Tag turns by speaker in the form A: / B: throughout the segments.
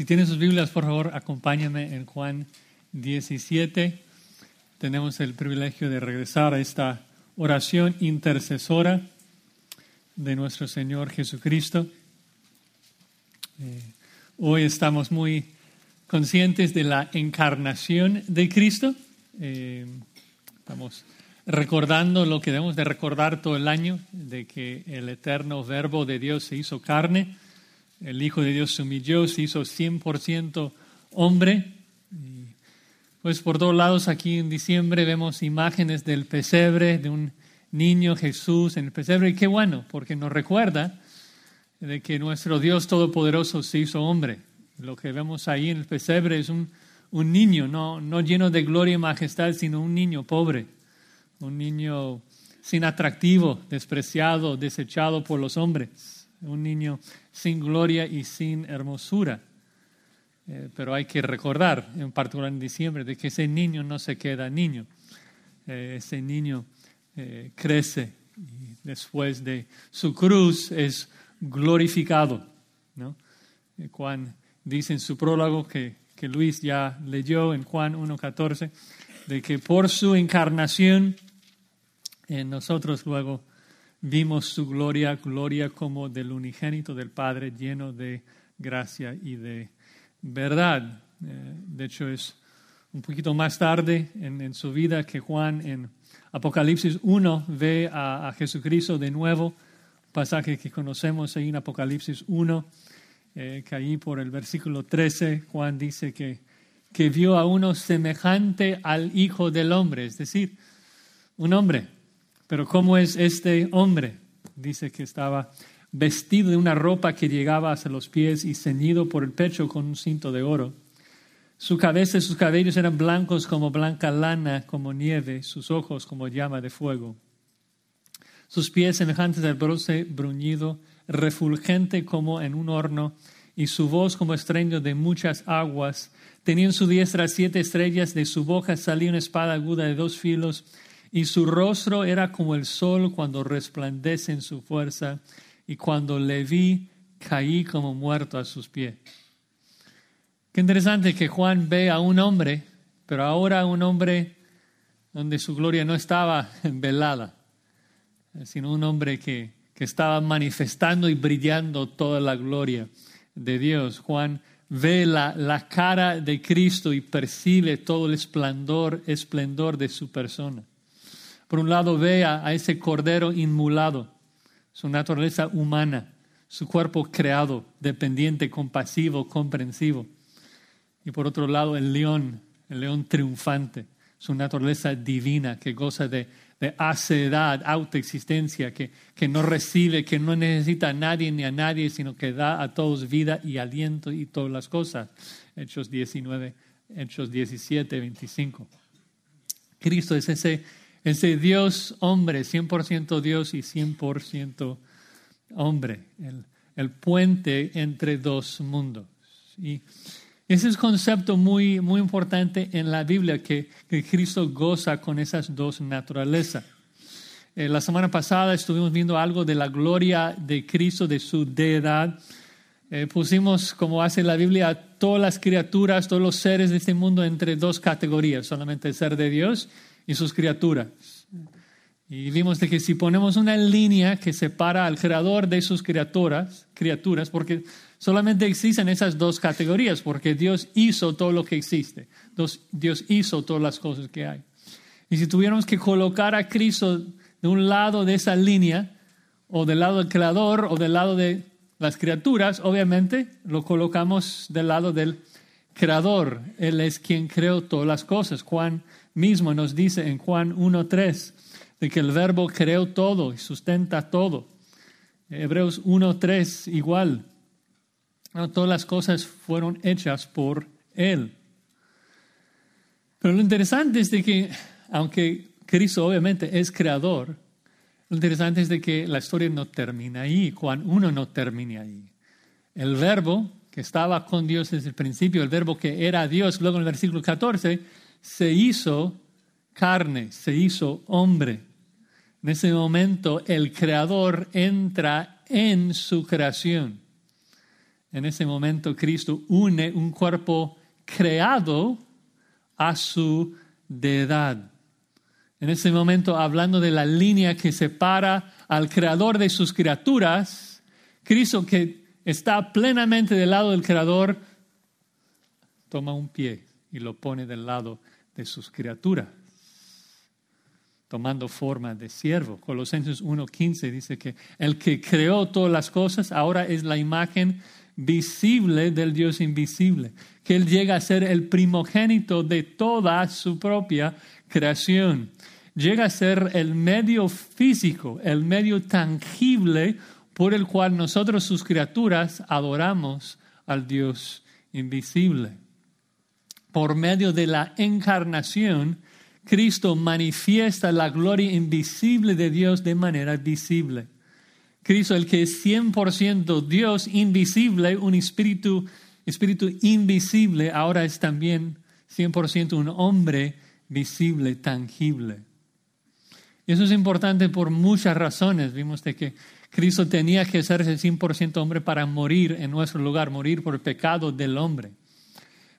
A: Si tienen sus Biblias, por favor, acompáñenme en Juan 17. Tenemos el privilegio de regresar a esta oración intercesora de nuestro Señor Jesucristo. Eh, hoy estamos muy conscientes de la encarnación de Cristo. Eh, estamos recordando lo que debemos de recordar todo el año, de que el eterno verbo de Dios se hizo carne el Hijo de Dios se humilló, se hizo 100% hombre. pues por todos lados aquí en diciembre vemos imágenes del pesebre, de un niño Jesús en el pesebre. Y qué bueno, porque nos recuerda de que nuestro Dios Todopoderoso se hizo hombre. Lo que vemos ahí en el pesebre es un, un niño, no, no lleno de gloria y majestad, sino un niño pobre, un niño sin atractivo, despreciado, desechado por los hombres un niño sin gloria y sin hermosura. Eh, pero hay que recordar, en particular en diciembre, de que ese niño no se queda niño. Eh, ese niño eh, crece y después de su cruz es glorificado. ¿no? Juan dice en su prólogo que, que Luis ya leyó en Juan 1.14, de que por su encarnación en nosotros luego vimos su gloria, gloria como del unigénito del Padre, lleno de gracia y de verdad. Eh, de hecho, es un poquito más tarde en, su vida que Juan en Apocalipsis 1 ve a, Jesucristo de nuevo, pasaje que conocemos ahí en Apocalipsis 1, eh, que ahí por el versículo 13 Juan dice que, que vio a uno semejante al Hijo del Hombre, es decir, un hombre pero ¿cómo es este hombre? Dice que estaba vestido de una ropa que llegaba hasta los pies y ceñido por el pecho con un cinto de oro. Su cabeza y sus cabellos eran blancos como blanca lana, como nieve, sus ojos como llama de fuego. Sus pies semejantes al bronce bruñido, refulgente como en un horno, y su voz como estreno de muchas aguas. Tenía en su diestra siete estrellas, de su boca salía una espada aguda de dos filos, y su rostro era como el sol cuando resplandece en su fuerza, y cuando le vi caí como muerto a sus pies. Qué interesante que Juan ve a un hombre, pero ahora un hombre donde su gloria no estaba velada, sino un hombre que, que estaba manifestando y brillando toda la gloria de Dios. Juan ve la, la cara de Cristo y percibe todo el esplendor, esplendor de su persona. Por un lado, ve a, ese cordero inmulado, su naturaleza humana, su cuerpo creado, dependiente, compasivo, comprensivo. Y por otro lado, el león, el león triunfante, su naturaleza divina que goza de, de autoexistencia, que, que no recibe, que no necesita a nadie ni a nadie, sino que da a todos vida y aliento y todas las cosas. Hechos 19, Hechos 17, 25. Cristo es ese ese Dios hombre, 100% Dios y 100% hombre, el, el, puente entre dos mundos. Y ese es un concepto muy, muy importante en la Biblia, que, que Cristo goza con esas dos naturalezas. Eh, la semana pasada estuvimos viendo algo de la gloria de Cristo, de su deidad. Eh, pusimos, como hace la Biblia, todas las criaturas, todos los seres de este mundo entre dos categorías, solamente el ser de Dios y sus criaturas. Y vimos de que si ponemos una línea que separa al creador de sus criaturas, criaturas, porque solamente existen esas dos categorías, porque Dios hizo todo lo que existe, Dios hizo todas las cosas que hay. Y si tuviéramos que colocar a Cristo de un lado de esa línea, o del lado del creador, o del lado de las criaturas, obviamente lo colocamos del lado del creador. Él es quien creó todas las cosas. Juan mismo nos dice en Juan 1.3 de que el verbo creó todo y sustenta todo. Hebreos 1.3 igual. todas las cosas fueron hechas por Él. Pero lo interesante es de que, aunque Cristo obviamente es creador, lo interesante es de que la historia no termina ahí, Juan 1 no termina ahí. El verbo que estaba con Dios desde el principio, el verbo que era Dios, luego en el versículo 14, se hizo carne, se hizo hombre. En ese momento el creador entra en su creación. En ese momento Cristo une un cuerpo creado a su deidad. En ese momento, hablando de la línea que separa al creador de sus criaturas, Cristo que está plenamente del lado del creador, toma un pie y lo pone del lado de sus criaturas, tomando forma de siervo. Colosenses 1.15 dice que el que creó todas las cosas ahora es la imagen visible del Dios invisible, que Él llega a ser el primogénito de toda su propia creación. Llega a ser el medio físico, el medio tangible por el cual nosotros, sus criaturas, adoramos al Dios invisible. Por medio de la encarnación, Cristo manifiesta la gloria invisible de Dios de manera visible. Cristo, el que es 100% Dios invisible, un espíritu, espíritu invisible, ahora es también 100% un hombre visible, tangible. Eso es importante por muchas razones. Vimos de que Cristo tenía que ser 100% hombre para morir en nuestro lugar, morir por el pecado del hombre.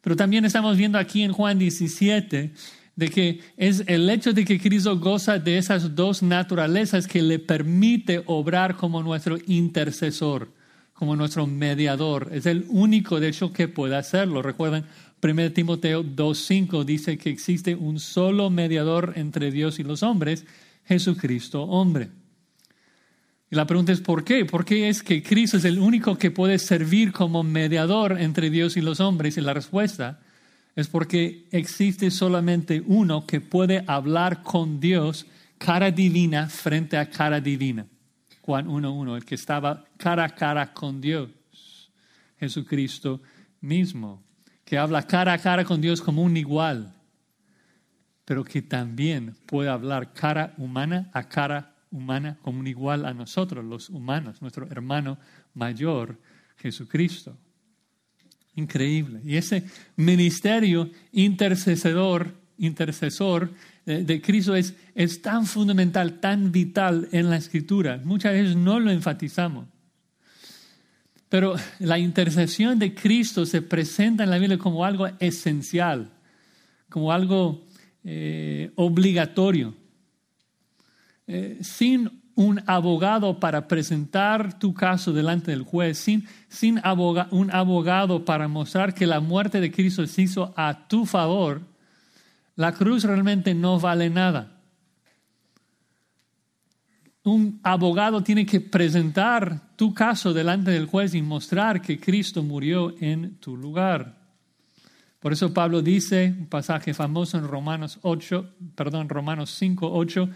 A: Pero también estamos viendo aquí en Juan 17 de que es el hecho de que Cristo goza de esas dos naturalezas que le permite obrar como nuestro intercesor, como nuestro mediador. Es el único, de hecho, que puede hacerlo. Recuerden, 1 Timoteo 2.5 dice que existe un solo mediador entre Dios y los hombres, Jesucristo hombre. Y la pregunta es ¿por qué? ¿Por qué es que Cristo es el único que puede servir como mediador entre Dios y los hombres? Y la respuesta es porque existe solamente uno que puede hablar con Dios cara divina frente a cara divina. Juan 1.1, el que estaba cara a cara con Dios, Jesucristo mismo, que habla cara a cara con Dios como un igual, pero que también puede hablar cara humana a cara humana como un igual a nosotros, los humanos, nuestro hermano mayor, Jesucristo. Increíble. Y ese ministerio intercesor, intercesor de, de Cristo es, es tan fundamental, tan vital en la escritura. Muchas veces no lo enfatizamos. Pero la intercesión de Cristo se presenta en la Biblia como algo esencial, como algo eh, obligatorio. Eh, sin un abogado para presentar tu caso delante del juez, sin, sin un abogado para mostrar que la muerte de Cristo se hizo a tu favor, la cruz realmente no vale nada. Un abogado tiene que presentar tu caso delante del juez y mostrar que Cristo murió en tu lugar. Por eso Pablo dice, un pasaje famoso en Romanos 8, perdón, Romanos 5, 8,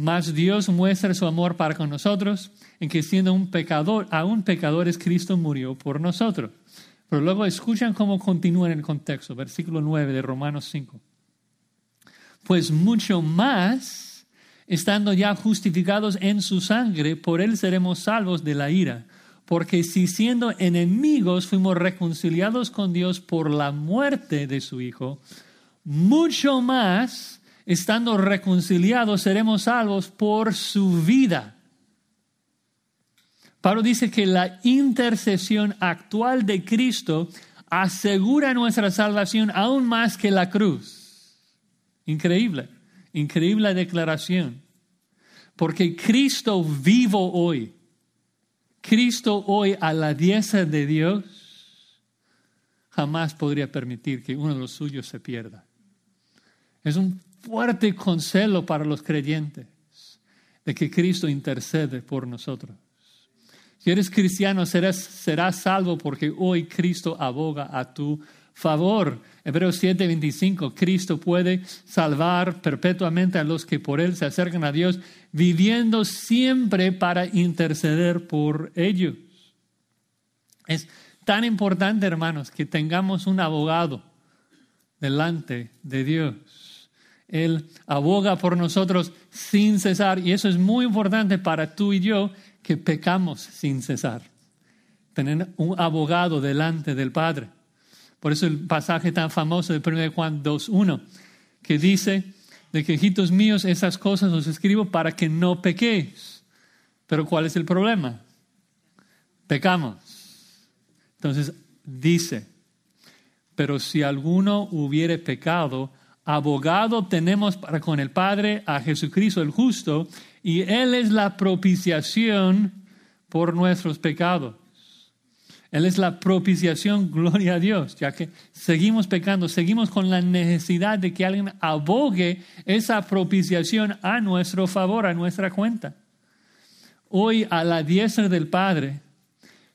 A: mas Dios muestra su amor para con nosotros en que siendo un pecador, aún pecadores, Cristo murió por nosotros. Pero luego escuchan cómo continúa en el contexto, versículo 9 de Romanos 5. Pues mucho más, estando ya justificados en su sangre, por él seremos salvos de la ira. Porque si siendo enemigos fuimos reconciliados con Dios por la muerte de su Hijo, mucho más estando reconciliados, seremos salvos por su vida. Pablo dice que la intercesión actual de Cristo asegura nuestra salvación aún más que la cruz. Increíble, increíble declaración. Porque Cristo vivo hoy, Cristo hoy a la diestra de Dios, jamás podría permitir que uno de los suyos se pierda. Es un fuerte consuelo para los creyentes de que Cristo intercede por nosotros. Si eres cristiano, serás, serás salvo porque hoy Cristo aboga a tu favor. Hebreos 7:25, Cristo puede salvar perpetuamente a los que por Él se acercan a Dios, viviendo siempre para interceder por ellos. Es tan importante, hermanos, que tengamos un abogado delante de Dios. Él aboga por nosotros sin cesar y eso es muy importante para tú y yo que pecamos sin cesar. Tener un abogado delante del Padre. Por eso el pasaje tan famoso de 1 Juan 2.1 que dice de que hijitos míos esas cosas os escribo para que no pequéis. Pero ¿cuál es el problema? Pecamos. Entonces dice, pero si alguno hubiere pecado, abogado tenemos para con el Padre a Jesucristo el justo, y Él es la propiciación por nuestros pecados. Él es la propiciación, gloria a Dios, ya que seguimos pecando, seguimos con la necesidad de que alguien abogue esa propiciación a nuestro favor, a nuestra cuenta. Hoy a la diestra del Padre,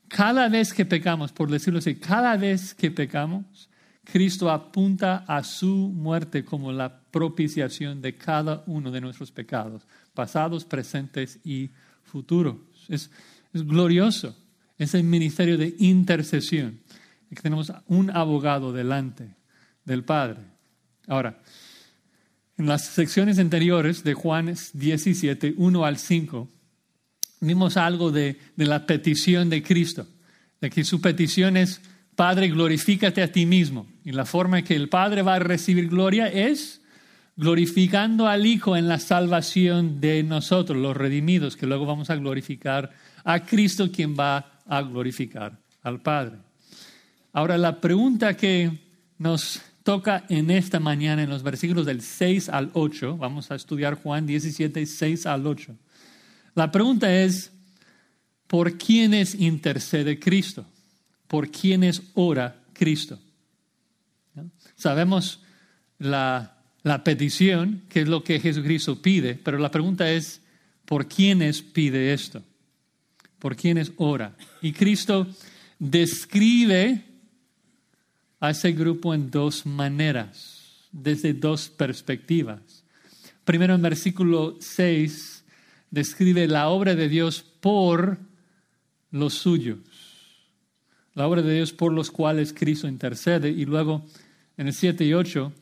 A: cada vez que pecamos, por decirlo así, cada vez que pecamos, Cristo apunta a su muerte como la propiciación de cada uno de nuestros pecados, pasados, presentes y futuros. Es, es glorioso. Es el ministerio de intercesión. Que tenemos un abogado delante del Padre. Ahora, en las secciones anteriores de Juan 17, 1 al 5, vimos algo de, de la petición de Cristo, de que su petición es, Padre, glorifícate a ti mismo. Y la forma en que el Padre va a recibir gloria es glorificando al Hijo en la salvación de nosotros, los redimidos, que luego vamos a glorificar a Cristo, quien va a glorificar al Padre. Ahora, la pregunta que nos toca en esta mañana, en los versículos del 6 al 8, vamos a estudiar Juan 17, 6 al 8. La pregunta es, ¿por quiénes intercede Cristo? ¿Por quiénes ora Cristo? Sabemos la, la petición, que es lo que Jesucristo pide, pero la pregunta es, ¿por quiénes pide esto? por quienes ora. Y Cristo describe a ese grupo en dos maneras, desde dos perspectivas. Primero en versículo 6 describe la obra de Dios por los suyos, la obra de Dios por los cuales Cristo intercede y luego en el 7 y 8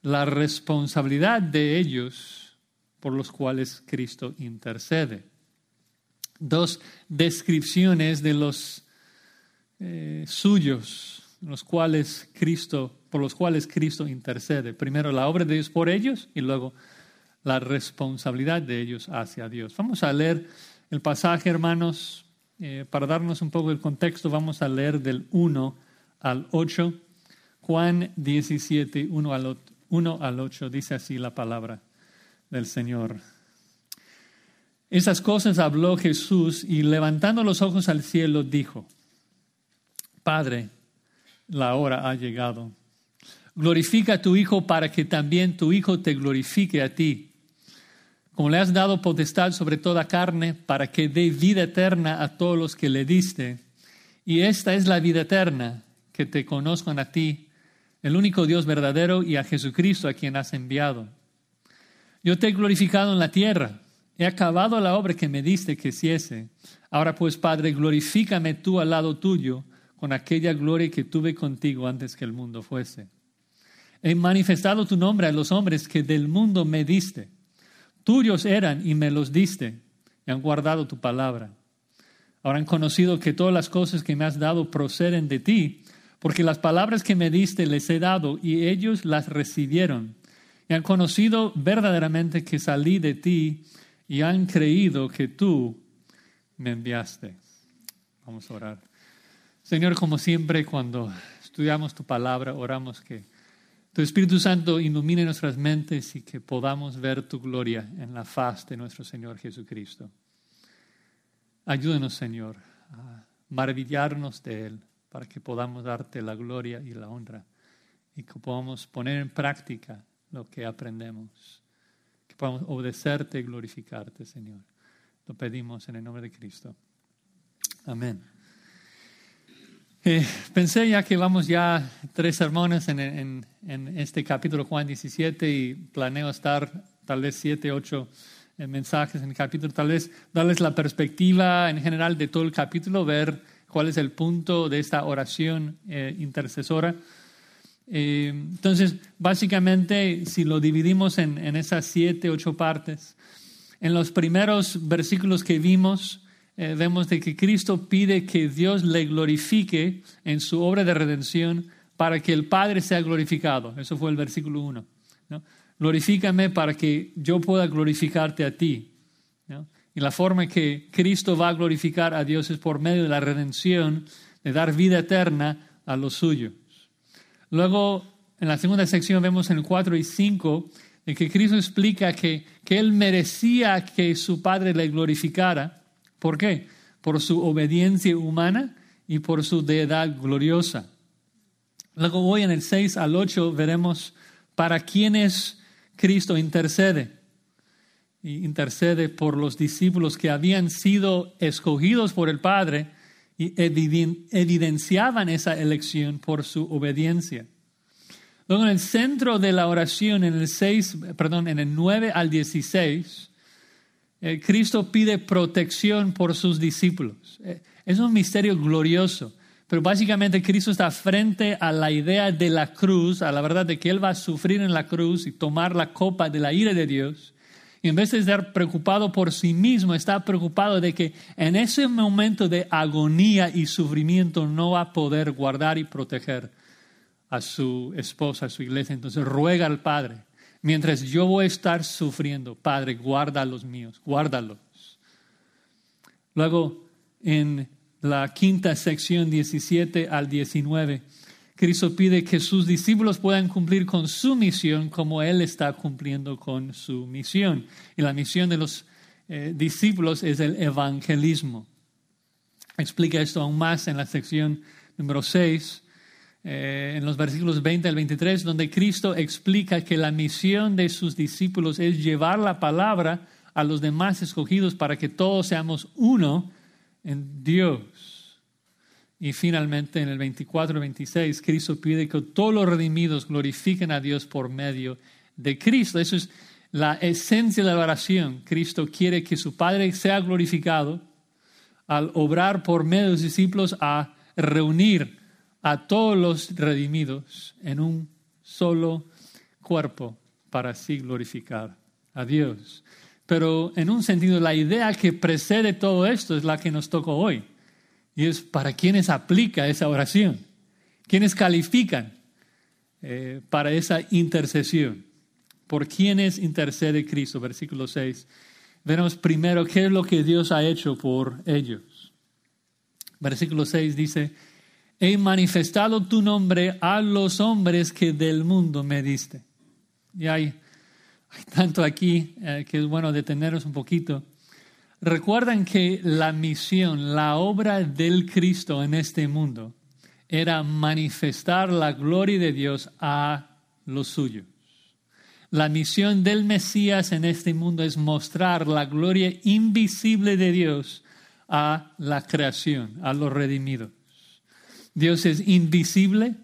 A: la responsabilidad de ellos por los cuales Cristo intercede dos descripciones de los eh, suyos, los cuales Cristo, por los cuales Cristo intercede. Primero la obra de Dios por ellos y luego la responsabilidad de ellos hacia Dios. Vamos a leer el pasaje, hermanos, eh, para darnos un poco el contexto, vamos a leer del 1 al 8. Juan 17, 1 al, 1 al 8, dice así la palabra del Señor. Esas cosas habló Jesús y levantando los ojos al cielo dijo, Padre, la hora ha llegado. Glorifica a tu Hijo para que también tu Hijo te glorifique a ti. Como le has dado potestad sobre toda carne, para que dé vida eterna a todos los que le diste. Y esta es la vida eterna, que te conozcan a ti, el único Dios verdadero, y a Jesucristo a quien has enviado. Yo te he glorificado en la tierra He acabado la obra que me diste que hiciese. Ahora pues, Padre, glorifícame tú al lado tuyo con aquella gloria que tuve contigo antes que el mundo fuese. He manifestado tu nombre a los hombres que del mundo me diste. Tuyos eran y me los diste, y han guardado tu palabra. Ahora han conocido que todas las cosas que me has dado proceden de ti, porque las palabras que me diste les he dado y ellos las recibieron. Y han conocido verdaderamente que salí de ti y han creído que tú me enviaste. Vamos a orar. Señor, como siempre, cuando estudiamos tu palabra, oramos que tu Espíritu Santo ilumine nuestras mentes y que podamos ver tu gloria en la faz de nuestro Señor Jesucristo. Ayúdenos, Señor, a maravillarnos de Él para que podamos darte la gloria y la honra y que podamos poner en práctica lo que aprendemos podamos obedecerte y glorificarte, Señor. Lo pedimos en el nombre de Cristo. Amén. Eh, pensé ya que vamos ya tres sermones en, en, este capítulo Juan 17 y planeo estar tal vez siete, ocho eh, mensajes en el capítulo, tal vez darles la perspectiva en general de todo el capítulo, ver cuál es el punto de esta oración eh, intercesora. Eh, entonces, básicamente, si lo dividimos en, esas siete, ocho partes, en los primeros versículos que vimos, eh, vemos de que Cristo pide que Dios le glorifique en su obra de redención para que el Padre sea glorificado. Eso fue el versículo uno. Glorifícame para que yo pueda glorificarte a ti. Y la forma que Cristo va a glorificar a Dios es por medio de la redención de dar vida eterna a los suyos. Luego, en la segunda sección vemos en el 4 y 5 en que Cristo explica que, que Él merecía que su Padre le glorificara. ¿Por qué? Por su obediencia humana y por su deidad gloriosa. Luego hoy en el 6 al 8 veremos para quiénes Cristo intercede. Y intercede por los discípulos que habían sido escogidos por el Padre y evidenciaban esa elección por su obediencia. Luego en el centro de la oración, en el 6, perdón, en el 9 al 16, eh, Cristo pide protección por sus discípulos. Eh, es un misterio glorioso, pero básicamente Cristo está frente a la idea de la cruz, a la verdad de que Él va a sufrir en la cruz y tomar la copa de la ira de Dios. Y en vez de estar preocupado por sí mismo, está preocupado de que en ese momento de agonía y sufrimiento no va a poder guardar y proteger a su esposa, a su iglesia. Entonces ruega al Padre, mientras yo voy a estar sufriendo, Padre, guarda los míos, guárdalos. Luego, en la quinta sección 17 al 19, Cristo pide que sus discípulos puedan cumplir con su misión como Él está cumpliendo con su misión. Y la misión de los eh, discípulos es el evangelismo. Explica esto aún más en la sección número 6, eh, en los versículos 20 al 23, donde Cristo explica que la misión de sus discípulos es llevar la palabra a los demás escogidos para que todos seamos uno en Dios. Y finalmente en el 24-26, Cristo pide que todos los redimidos glorifiquen a Dios por medio de Cristo. Eso es la esencia de la oración. Cristo quiere que su Padre sea glorificado al obrar por medio de los discípulos a reunir a todos los redimidos en un solo cuerpo para así glorificar a Dios. Pero en un sentido, la idea que precede todo esto es la que nos toca hoy. Y es para quienes aplica esa oración, quienes califican eh, para esa intercesión, por quienes intercede Cristo, versículo 6. Veremos primero qué es lo que Dios ha hecho por ellos. Versículo 6 dice, he manifestado tu nombre a los hombres que del mundo me diste. Y hay, tanto aquí eh, que es bueno detenernos un poquito. Recuerdan que la misión, la obra del Cristo en este mundo era manifestar la gloria de Dios a los suyos. La misión del Mesías en este mundo es mostrar la gloria invisible de Dios a la creación, a los redimidos. Dios es invisible,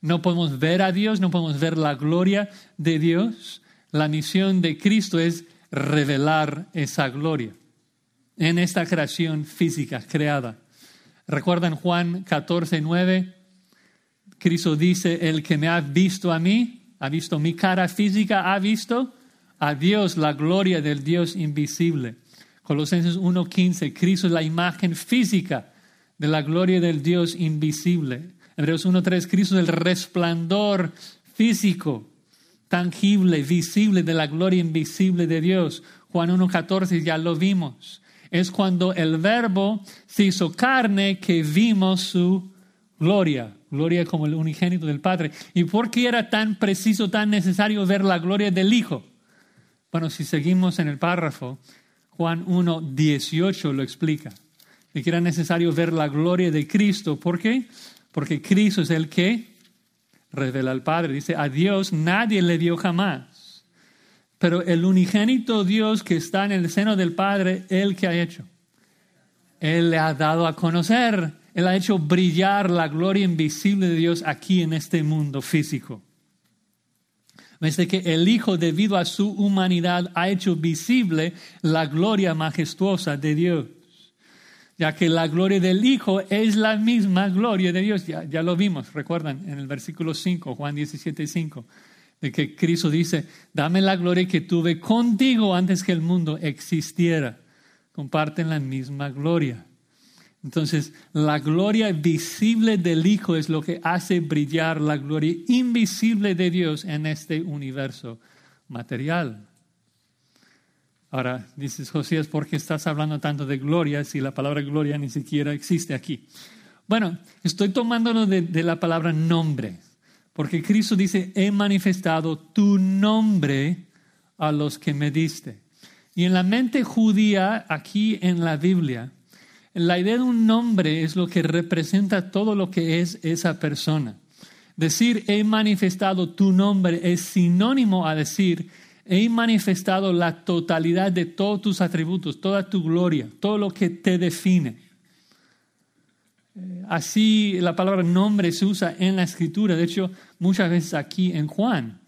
A: no podemos ver a Dios, no podemos ver la gloria de Dios. La misión de Cristo es revelar esa gloria en esta creación física creada. ¿Recuerdan Juan 14, 9? Cristo dice, el que me ha visto a mí, ha visto mi cara física, ha visto a Dios, la gloria del Dios invisible. Colosenses 1.15, Cristo es la imagen física de la gloria del Dios invisible. Hebreos 1.3, Cristo es el resplandor físico, tangible, visible de la gloria invisible de Dios. Juan 1.14, ya lo vimos es cuando el verbo se hizo carne que vimos su gloria, gloria como el unigénito del Padre. ¿Y por qué era tan preciso, tan necesario ver la gloria del Hijo? Bueno, si seguimos en el párrafo, Juan 1, 18 lo explica, de que era necesario ver la gloria de Cristo. ¿Por qué? Porque Cristo es el que revela al Padre. Dice, a Dios nadie le dio jamás pero el unigénito Dios que está en el seno del Padre, Él que ha hecho. Él le ha dado a conocer, Él ha hecho brillar la gloria invisible de Dios aquí en este mundo físico. Desde que el Hijo, debido a su humanidad, ha hecho visible la gloria majestuosa de Dios. Ya que la gloria del Hijo es la misma gloria de Dios. Ya, ya lo vimos, recuerdan, en el versículo 5, Juan 17, 5 de que Cristo dice, dame la gloria que tuve contigo antes que el mundo existiera. Comparten la misma gloria. Entonces, la gloria visible del Hijo es lo que hace brillar la gloria invisible de Dios en este universo material. Ahora, dices Josías, ¿por qué estás hablando tanto de gloria si la palabra gloria ni siquiera existe aquí? Bueno, estoy tomándolo de, de la palabra nombre, porque Cristo dice, he manifestado tu nombre a los que me diste. Y en la mente judía, aquí en la Biblia, la idea de un nombre es lo que representa todo lo que es esa persona. Decir he manifestado tu nombre es sinónimo a decir he manifestado la totalidad de todos tus atributos, toda tu gloria, todo lo que te define. Eh, así la palabra nombre se usa en la escritura, de hecho muchas veces aquí en Juan.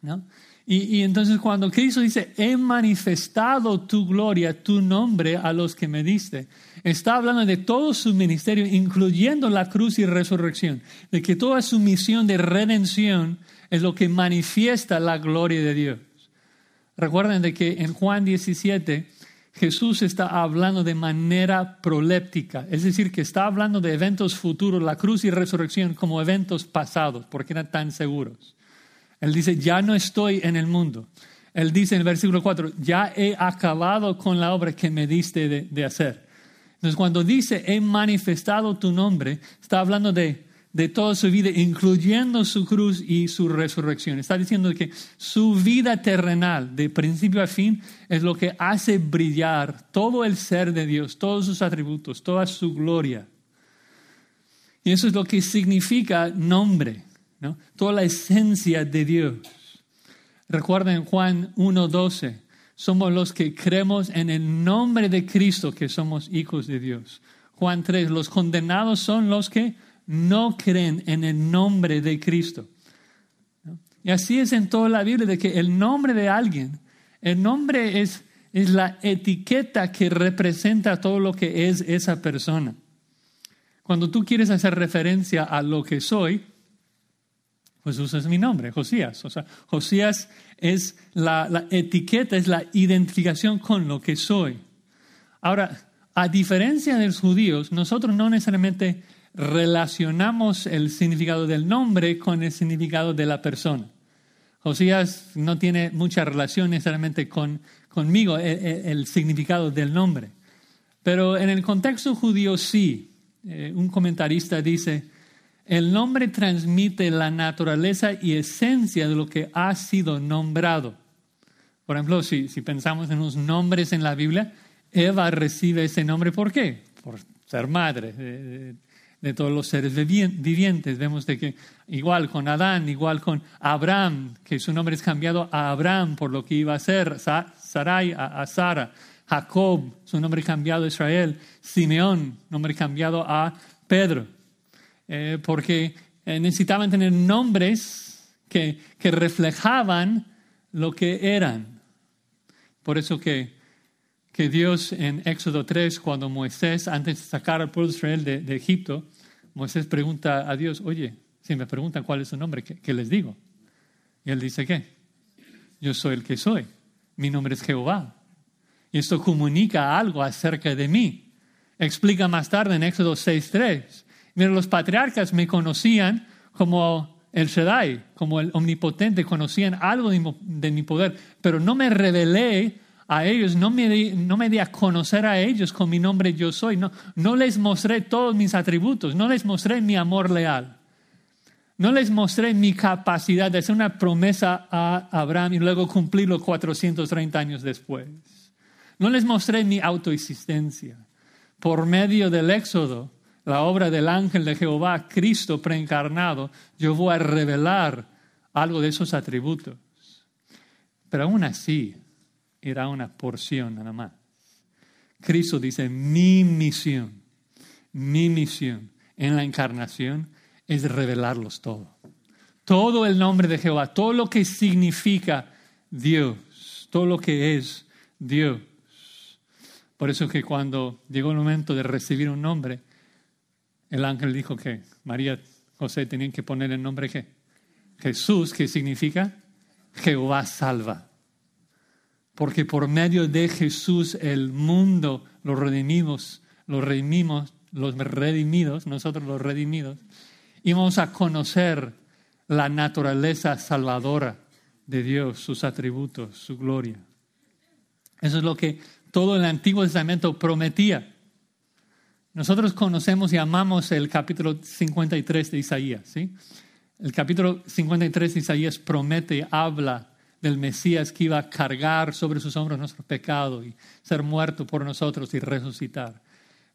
A: ¿no? Y, entonces cuando Cristo dice, he manifestado tu gloria, tu nombre a los que me diste, está hablando de todo su ministerio, incluyendo la cruz y resurrección, de que toda su misión de redención es lo que manifiesta la gloria de Dios. Recuerden de que en Juan 17 Jesús está hablando de manera proléptica, es decir, que está hablando de eventos futuros, la cruz y resurrección como eventos pasados, porque eran tan seguros. Él dice, ya no estoy en el mundo. Él dice en el versículo 4, ya he acabado con la obra que me diste de, hacer. Entonces, cuando dice, he manifestado tu nombre, está hablando de, de toda su vida, incluyendo su cruz y su resurrección. Está diciendo que su vida terrenal, de principio a fin, es lo que hace brillar todo el ser de Dios, todos sus atributos, toda su gloria. Y eso es lo que significa nombre toda la esencia de Dios. Recuerden Juan 1.12, somos los que creemos en el nombre de Cristo que somos hijos de Dios. Juan 3, los condenados son los que no creen en el nombre de Cristo. Y así es en toda la Biblia, de que el nombre de alguien, el nombre es, es la etiqueta que representa todo lo que es esa persona. Cuando tú quieres hacer referencia a lo que soy, pues usas mi nombre, Josías. O sea, Josías es la, etiqueta, es la identificación con lo que soy. Ahora, a diferencia de los judíos, nosotros no necesariamente relacionamos el significado del nombre con el significado de la persona. Josías no tiene mucha relación necesariamente con, conmigo, el, significado del nombre. Pero en el contexto judío sí. Eh, un comentarista dice, el nombre transmite la naturaleza y esencia de lo que ha sido nombrado. Por ejemplo, si, pensamos en los nombres en la Biblia, Eva recibe ese nombre ¿por qué? Por ser madre de, todos los seres vivientes. Vemos de que igual con Adán, igual con Abraham, que su nombre es cambiado a Abraham por lo que iba a ser, Sarai a, Sara, Jacob, su nombre cambiado a Israel, Simeón, nombre cambiado a Pedro. Eh, porque eh, necesitaban tener nombres que, que, reflejaban lo que eran. Por eso que, que, Dios en Éxodo 3, cuando Moisés, antes de sacar al pueblo de Israel de, Egipto, Moisés pregunta a Dios, oye, si me preguntan cuál es su nombre, ¿qué, ¿qué les digo? Y él dice, ¿qué? Yo soy el que soy. Mi nombre es Jehová. Y esto comunica algo acerca de mí. Explica más tarde en Éxodo 6.3 Mira, los patriarcas me conocían como el Shaddai, como el omnipotente, conocían algo de mi, poder, pero no me revelé a ellos, no me, di, no me di a conocer a ellos con mi nombre yo soy, no, no les mostré todos mis atributos, no les mostré mi amor leal, no les mostré mi capacidad de hacer una promesa a Abraham y luego cumplirlo 430 años después. No les mostré mi autoexistencia. Por medio del éxodo, la obra del ángel de Jehová, Cristo preencarnado, yo voy a revelar algo de esos atributos. Pero aún así, era una porción nada más. Cristo dice, mi misión, mi misión en la encarnación es revelarlos todo. Todo el nombre de Jehová, todo lo que significa Dios, todo lo que es Dios. Por eso que cuando llegó el momento de recibir un nombre, el ángel dijo que María José tenían que poner el nombre que Jesús, que significa Jehová salva. Porque por medio de Jesús el mundo, los redimimos, los redimimos, los redimidos, nosotros los redimidos, íbamos a conocer la naturaleza salvadora de Dios, sus atributos, su gloria. Eso es lo que todo el Antiguo Testamento prometía. Nosotros conocemos y amamos el capítulo 53 de Isaías. ¿sí? El capítulo 53 de Isaías promete, habla del Mesías que iba a cargar sobre sus hombros nuestro pecado y ser muerto por nosotros y resucitar.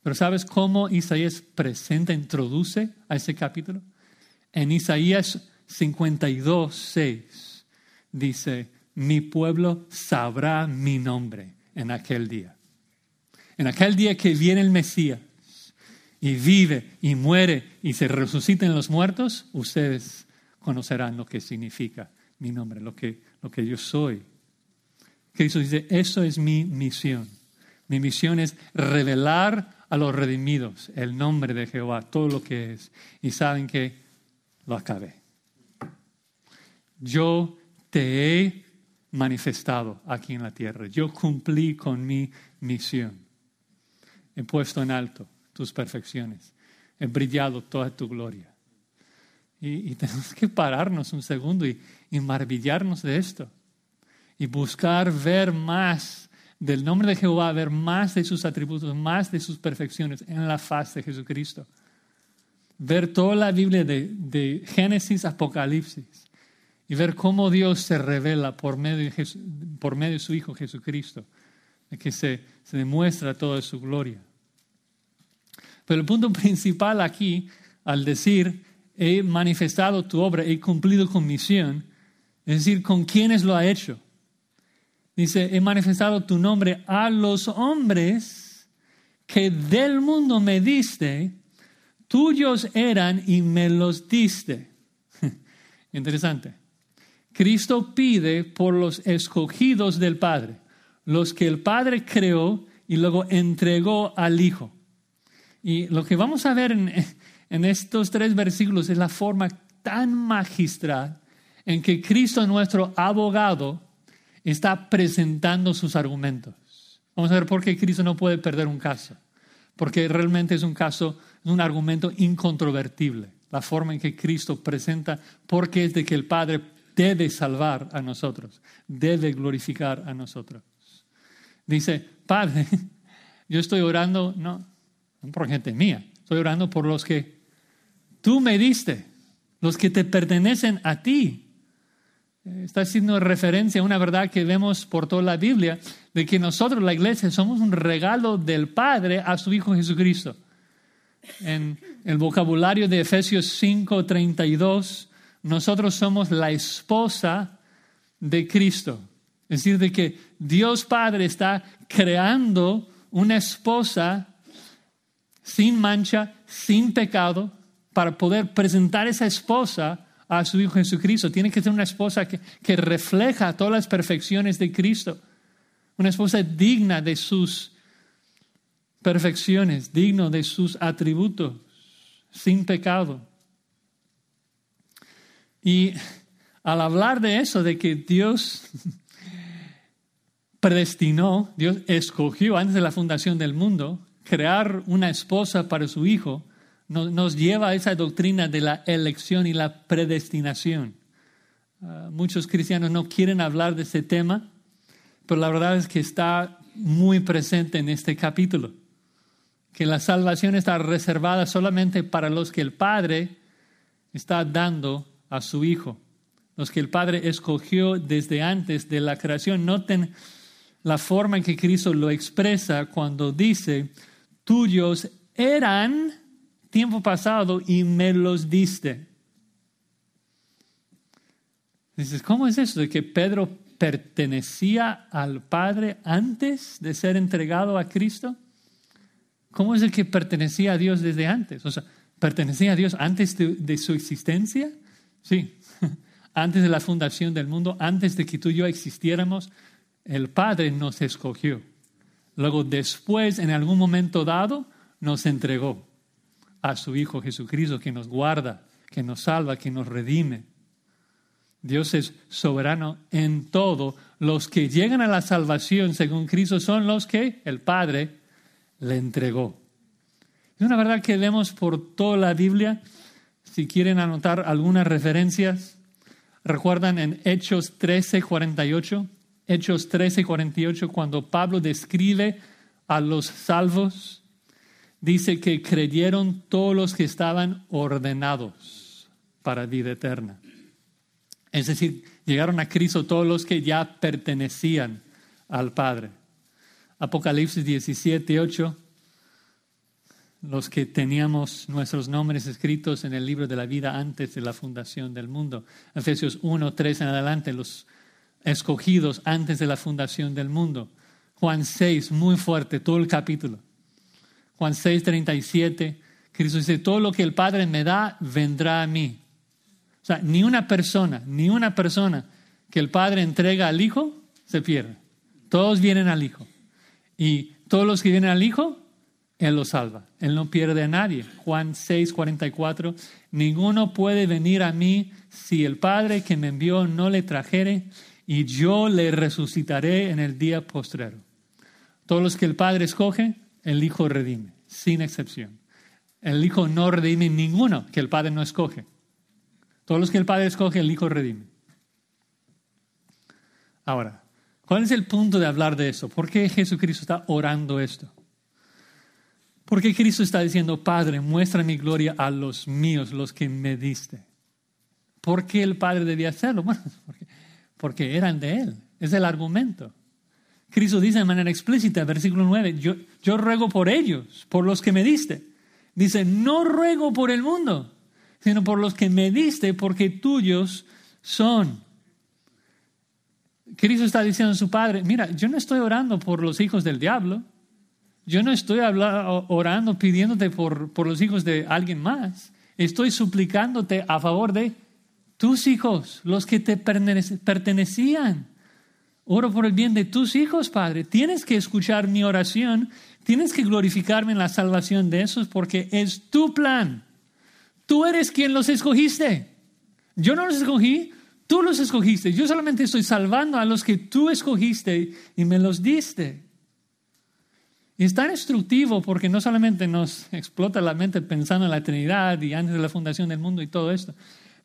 A: Pero ¿sabes cómo Isaías presenta, introduce a ese capítulo? En Isaías 52, 6 dice, mi pueblo sabrá mi nombre en aquel día. En aquel día que viene el Mesías y vive y muere y se resucita en los muertos, ustedes conocerán lo que significa mi nombre, lo que, lo que yo soy. Cristo dice, eso es mi misión. Mi misión es revelar a los redimidos el nombre de Jehová, todo lo que es. Y saben que lo acabé. Yo te he manifestado aquí en la tierra. Yo cumplí con mi misión. He puesto en alto tus perfecciones. He brillado toda tu gloria. Y, tenemos que pararnos un segundo y, maravillarnos de esto. Y buscar ver más del nombre de Jehová, ver más de sus atributos, más de sus perfecciones en la faz de Jesucristo. Ver toda la Biblia de, de Génesis, Apocalipsis y ver cómo Dios se revela por medio de, por medio de su Hijo Jesucristo, que se, se demuestra toda su gloria. Pero el punto principal aquí, al decir, he manifestado tu obra, he cumplido con misión, es decir, ¿con quiénes lo ha hecho? Dice, he manifestado tu nombre a los hombres que del mundo me diste, tuyos eran y me los diste. Interesante. Cristo pide por los escogidos del Padre, los que el Padre creó y luego entregó al Hijo. Y lo que vamos a ver en, estos tres versículos es la forma tan magistral en que Cristo, nuestro abogado, está presentando sus argumentos. Vamos a ver por qué Cristo no puede perder un caso. Porque realmente es un caso, un argumento incontrovertible. La forma en que Cristo presenta por qué es de que el Padre debe salvar a nosotros, debe glorificar a nosotros. Dice, Padre, yo estoy orando, no, no por gente mía, estoy orando por los que tú me diste, los que te pertenecen a ti. Está haciendo referencia a una verdad que vemos por toda la Biblia, de que nosotros, la iglesia, somos un regalo del Padre a su Hijo Jesucristo. En el vocabulario de Efesios 5, 32, nosotros somos la esposa de Cristo. Es decir, de que Dios Padre está creando una esposa sin mancha, sin pecado, para poder presentar esa esposa a su Hijo Jesucristo. Tiene que ser una esposa que, que refleja todas las perfecciones de Cristo. Una esposa digna de sus perfecciones, digno de sus atributos, sin pecado. Y al hablar de eso, de que Dios predestinó, Dios escogió antes de la fundación del mundo, crear una esposa para su hijo, nos, lleva a esa doctrina de la elección y la predestinación. Ah, muchos cristianos no quieren hablar de ese tema, pero la verdad es que está muy presente en este capítulo, que la salvación está reservada solamente para los que el Padre está dando a su Hijo, los que el Padre escogió desde antes de la creación. Noten la forma en que Cristo lo expresa cuando dice, tuyos eran tiempo pasado y me los diste. Dices, ¿cómo es eso de que Pedro pertenecía al Padre antes de ser entregado a Cristo? ¿Cómo es el que pertenecía a Dios desde antes? O sea, ¿pertenecía a Dios antes de su existencia? Sí, antes de la fundación del mundo, antes de que tú y yo existiéramos, el Padre nos escogió. Luego después, en algún momento dado, nos entregó a su Hijo Jesucristo que nos guarda, que nos salva, que nos redime. Dios es soberano en todo. Los que llegan a la salvación según Cristo son los que el Padre le entregó. Es una verdad que vemos por toda la Biblia si quieren anotar algunas referencias, recuerdan en Hechos 13, 48, Hechos 13, 48, cuando Pablo describe a los salvos, dice que creyeron todos los que estaban ordenados para vida eterna. Es decir, llegaron a Cristo todos los que ya pertenecían al Padre. Apocalipsis 17, 8, los que teníamos nuestros nombres escritos en el libro de la vida antes de la fundación del mundo. Efesios 1, 3 en adelante, los escogidos antes de la fundación del mundo. Juan 6, muy fuerte, todo el capítulo. Juan 6, 37, Cristo dice, todo lo que el Padre me da vendrá a mí. O sea, ni una persona, ni una persona que el Padre entrega al Hijo se pierde. Todos vienen al Hijo. Y todos los que vienen al Hijo, Él los salva. Él no pierde a nadie. Juan 6, 44, ninguno puede venir a mí si el Padre que me envió no le trajere, y yo le resucitaré en el día postrero. Todos los que el Padre escoge, el Hijo redime, sin excepción. El Hijo no redime ninguno que el Padre no escoge. Todos los que el Padre escoge, el Hijo redime. Ahora, ¿cuál es el punto de hablar de eso? ¿Por qué Jesucristo está orando esto? ¿Por qué Cristo está diciendo, Padre, muestra mi gloria a los míos, los que me diste? ¿Por qué el Padre debía hacerlo? Bueno, porque, porque eran de Él. Es el argumento. Cristo dice de manera explícita, versículo 9, yo, yo ruego por ellos, por los que me diste. Dice, no ruego por el mundo, sino por los que me diste, porque tuyos son. Cristo está diciendo a su Padre, mira, yo no estoy orando por los hijos del diablo, yo no estoy orando pidiéndote por, por los hijos de alguien más, estoy suplicándote a favor de tus hijos, los que te pertenecían. Oro por el bien de tus hijos, Padre. Tienes que escuchar mi oración, tienes que glorificarme en la salvación de esos porque es tu plan. Tú eres quien los escogiste. Yo no los escogí, tú los escogiste. Yo solamente estoy salvando a los que tú escogiste y me los diste. Y es tan instructivo porque no solamente nos explota la mente pensando en la eternidad y antes de la fundación del mundo y todo esto,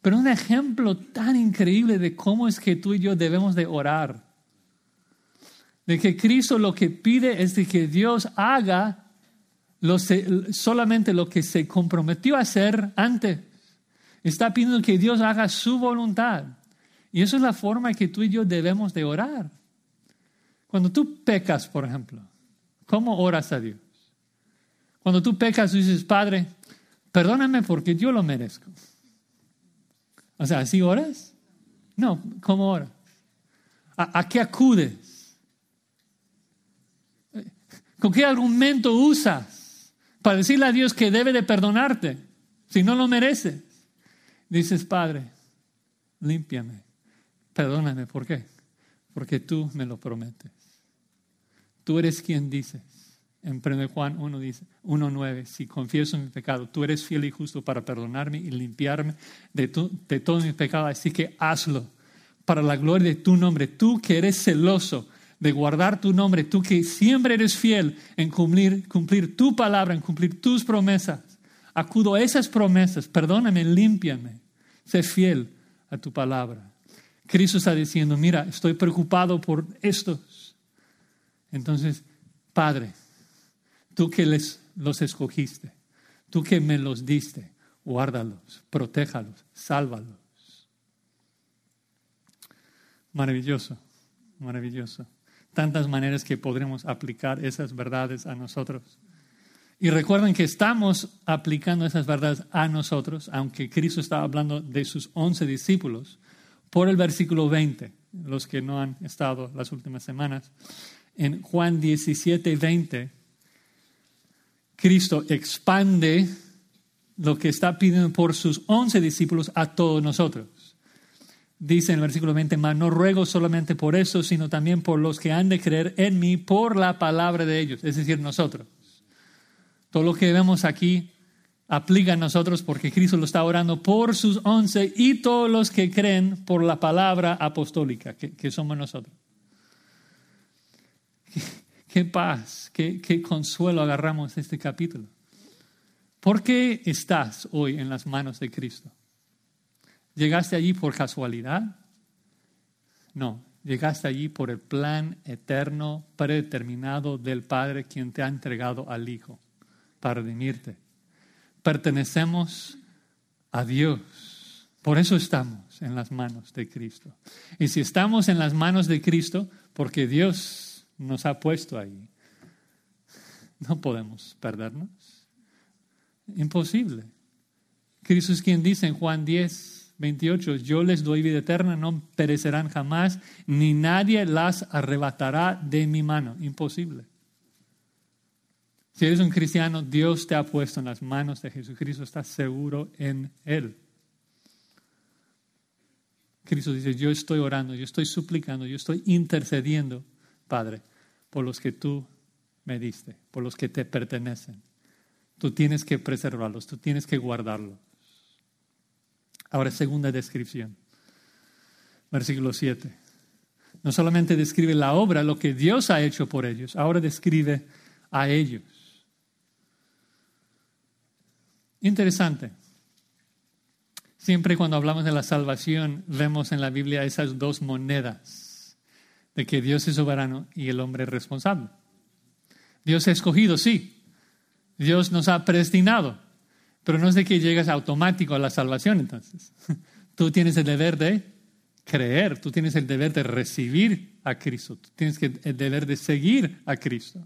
A: pero un ejemplo tan increíble de cómo es que tú y yo debemos de orar de que Cristo lo que pide es de que Dios haga solamente lo que se comprometió a hacer antes. Está pidiendo que Dios haga su voluntad. Y eso es la forma que tú y yo debemos de orar. Cuando tú pecas, por ejemplo, ¿cómo oras a Dios? Cuando tú pecas, dices, Padre, perdóname porque yo lo merezco. O sea, ¿así oras? No, ¿cómo oras? ¿A, a qué acudes? ¿Con qué argumento usas para decirle a Dios que debe de perdonarte si no lo mereces? Dices, Padre, límpiame, perdóname. ¿Por qué? Porque tú me lo prometes. Tú eres quien dices. En 1 Juan 1 dice, 1.9, si confieso mi pecado, tú eres fiel y justo para perdonarme y limpiarme de, de todo mi pecado. Así que hazlo para la gloria de tu nombre. Tú que eres celoso de guardar tu nombre, tú que siempre eres fiel en cumplir, cumplir tu palabra, en cumplir tus promesas. Acudo a esas promesas, perdóname, límpiame, sé fiel a tu palabra. Cristo está diciendo, mira, estoy preocupado por estos. Entonces, Padre, tú que les, los escogiste, tú que me los diste, guárdalos, protéjalos, sálvalos. Maravilloso, maravilloso tantas maneras que podremos aplicar esas verdades a nosotros. Y recuerden que estamos aplicando esas verdades a nosotros, aunque Cristo estaba hablando de sus once discípulos, por el versículo 20, los que no han estado las últimas semanas. En Juan 17, 20, Cristo expande lo que está pidiendo por sus once discípulos a todos nosotros dice en el versículo 20, mas no ruego solamente por eso, sino también por los que han de creer en mí por la palabra de ellos, es decir, nosotros. Todo lo que vemos aquí aplica a nosotros porque Cristo lo está orando por sus once y todos los que creen por la palabra apostólica, que, somos nosotros. Qué, paz, qué, qué consuelo agarramos este capítulo. ¿Por qué estás hoy en las manos de Cristo? ¿Llegaste allí por casualidad? No, llegaste allí por el plan eterno, predeterminado del Padre quien te ha entregado al Hijo. para redimirte. Pertenecemos a Dios. Por eso estamos en las manos de Cristo. Y si estamos en las manos de Cristo, porque Dios nos ha puesto ahí, no podemos perdernos. Imposible. Cristo es quien dice en Juan 10, 28, yo les doy vida eterna, no perecerán jamás, ni nadie las arrebatará de mi mano. Imposible. Si eres un cristiano, Dios te ha puesto en las manos de Jesucristo, estás seguro en Él. Cristo dice, yo estoy orando, yo estoy suplicando, yo estoy intercediendo, Padre, por los que tú me diste, por los que te pertenecen. Tú tienes que preservarlos, tú tienes que guardarlos. Ahora, segunda descripción, versículo 7. No solamente describe la obra, lo que Dios ha hecho por ellos, ahora describe a ellos. Interesante. Siempre cuando hablamos de la salvación vemos en la Biblia esas dos monedas, de que Dios es soberano y el hombre es responsable. Dios ha escogido, sí. Dios nos ha predestinado, pero no de que llegas automático a la salvación entonces. Tú tienes el deber de creer, tú tienes el deber de recibir a Cristo, tú tienes el deber de seguir a Cristo.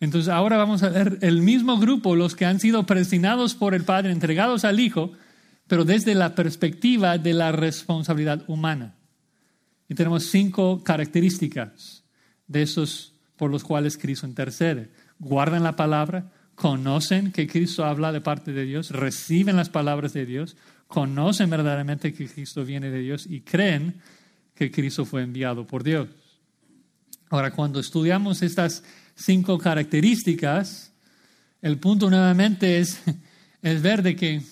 A: Entonces ahora vamos a ver el mismo grupo, los que han sido predestinados por el Padre, entregados al Hijo, pero desde la perspectiva de la responsabilidad humana. Y tenemos cinco características de esos por los cuales Cristo intercede. Guardan la palabra, conocen que Cristo habla de parte de Dios, reciben las palabras de Dios, conocen verdaderamente que Cristo viene de Dios y creen que Cristo fue enviado por Dios. Ahora, cuando estudiamos estas cinco características, el punto nuevamente es, es ver de que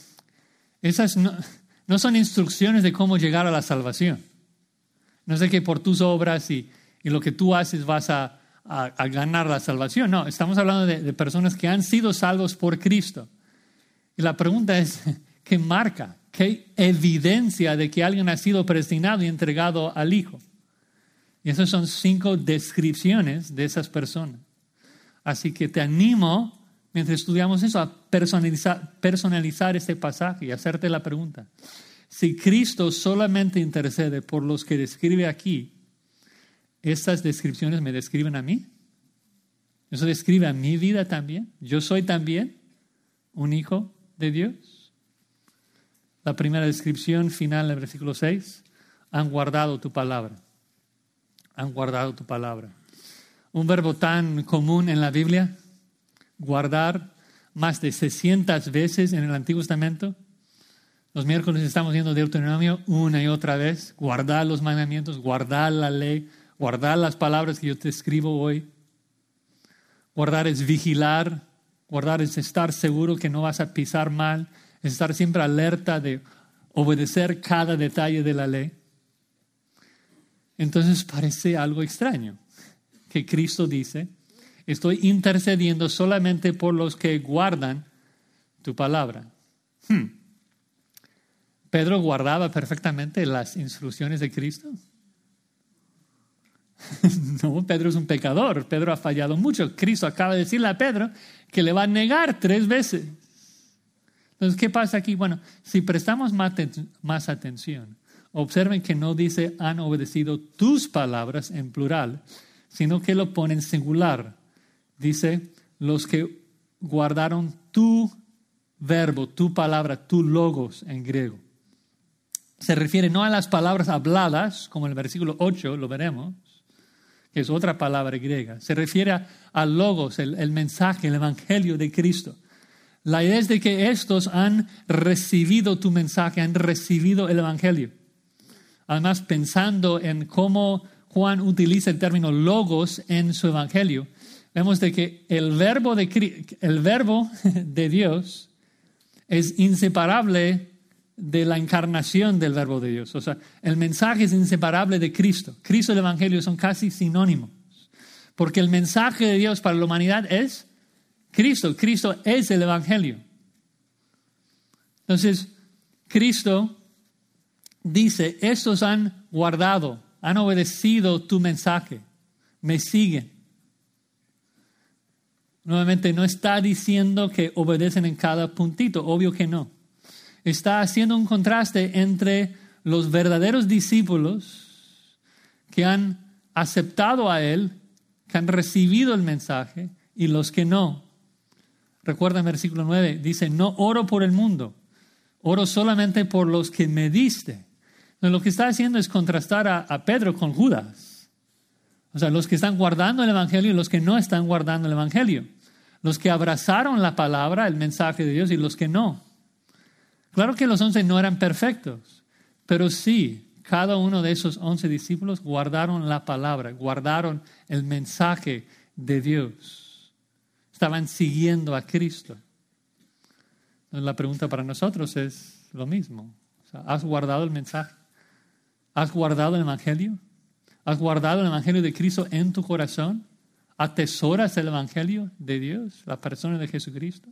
A: esas no, son instrucciones de cómo llegar a la salvación. No es de que por tus obras y, lo que tú haces vas a, ganar la salvación. No, estamos hablando de, personas que han sido salvos por Cristo. Y la pregunta es, ¿qué marca? ¿Qué evidencia de que alguien ha sido predestinado y entregado al Hijo? Y esas son cinco descripciones de esas personas. Así que te animo, mientras estudiamos eso, a personalizar este pasaje y hacerte la pregunta. Si Cristo solamente intercede por los que describe aquí, ¿estas descripciones me describen a mí? ¿Eso describe a mi vida también? ¿Yo soy también un hijo de Dios? La primera descripción final del versículo 6, han guardado tu palabra. Han guardado tu palabra un verbo tan común en la Biblia, guardar más de 600 veces en el Antiguo Testamento. Los miércoles estamos viendo Deuteronomio una y otra vez, guardar los mandamientos, guardar la ley, guardar las palabras que yo te escribo hoy. Guardar es vigilar, guardar es estar seguro que no vas a pisar mal, es estar siempre alerta de obedecer cada detalle de la ley. Entonces parece algo extraño que Cristo dice, estoy intercediendo solamente por los que guardan tu palabra. Hmm. ¿Pedro guardaba perfectamente las instrucciones de Cristo? no, Pedro es un pecador, Pedro ha fallado mucho. Cristo acaba de decirle a Pedro que le va a negar tres veces. Entonces, ¿qué pasa aquí? Bueno, si prestamos más atención, observen que no dice han obedecido tus palabras en plural, sino que lo pone en singular. Dice, los que guardaron tu verbo, tu palabra, tu logos en griego. Se refiere no a las palabras habladas, como en el versículo 8 lo veremos, que es otra palabra griega. Se refiere a, logos, el, el mensaje, el evangelio de Cristo. La idea es de que estos han recibido tu mensaje, han recibido el evangelio. Además, pensando en cómo Juan utiliza el término logos en su evangelio, vemos de que el verbo de, el verbo de Dios es inseparable de la encarnación del verbo de Dios. O sea, el mensaje es inseparable de Cristo. Cristo y el evangelio son casi sinónimos. Porque el mensaje de Dios para la humanidad es Cristo. Cristo es el evangelio. Entonces, Cristo dice, estos han guardado han obedecido tu mensaje, me siguen. Nuevamente, no está diciendo que obedecen en cada puntito, obvio que no. Está haciendo un contraste entre los verdaderos discípulos que han aceptado a Él, que han recibido el mensaje, y los que no. Recuerda en versículo 9, dice, no oro por el mundo, oro solamente por los que me diste. lo que está haciendo es contrastar a, a Pedro con Judas. O sea, los que están guardando el Evangelio y los que no están guardando el Evangelio. Los que abrazaron la palabra, el mensaje de Dios y los que no. Claro que los once no eran perfectos, pero sí, cada uno de esos once discípulos guardaron la palabra, guardaron el mensaje de Dios. Estaban siguiendo a Cristo. La pregunta para nosotros es lo mismo. ¿Has guardado el mensaje? ¿Has guardado el Evangelio? ¿Has guardado el Evangelio de Cristo en tu corazón? ¿Atesoras el Evangelio de Dios, la persona de Jesucristo?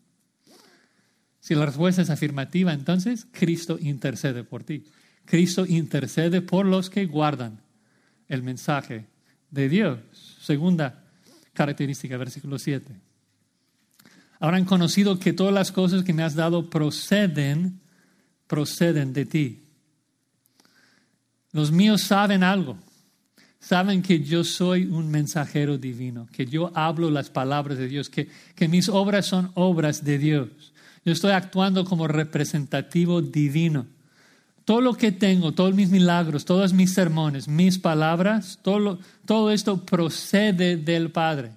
A: Si la respuesta es afirmativa, entonces Cristo intercede por ti. Cristo intercede por los que guardan el mensaje de Dios. Segunda característica, versículo 7. Habrán conocido que todas las cosas que me has dado proceden, proceden de ti. Los míos saben algo. Saben que yo soy un mensajero divino, que yo hablo las palabras de Dios, que, que mis obras son obras de Dios. Yo estoy actuando como representativo divino. Todo lo que tengo, todos mis milagros, todos mis sermones, mis palabras, todo, todo esto procede del Padre.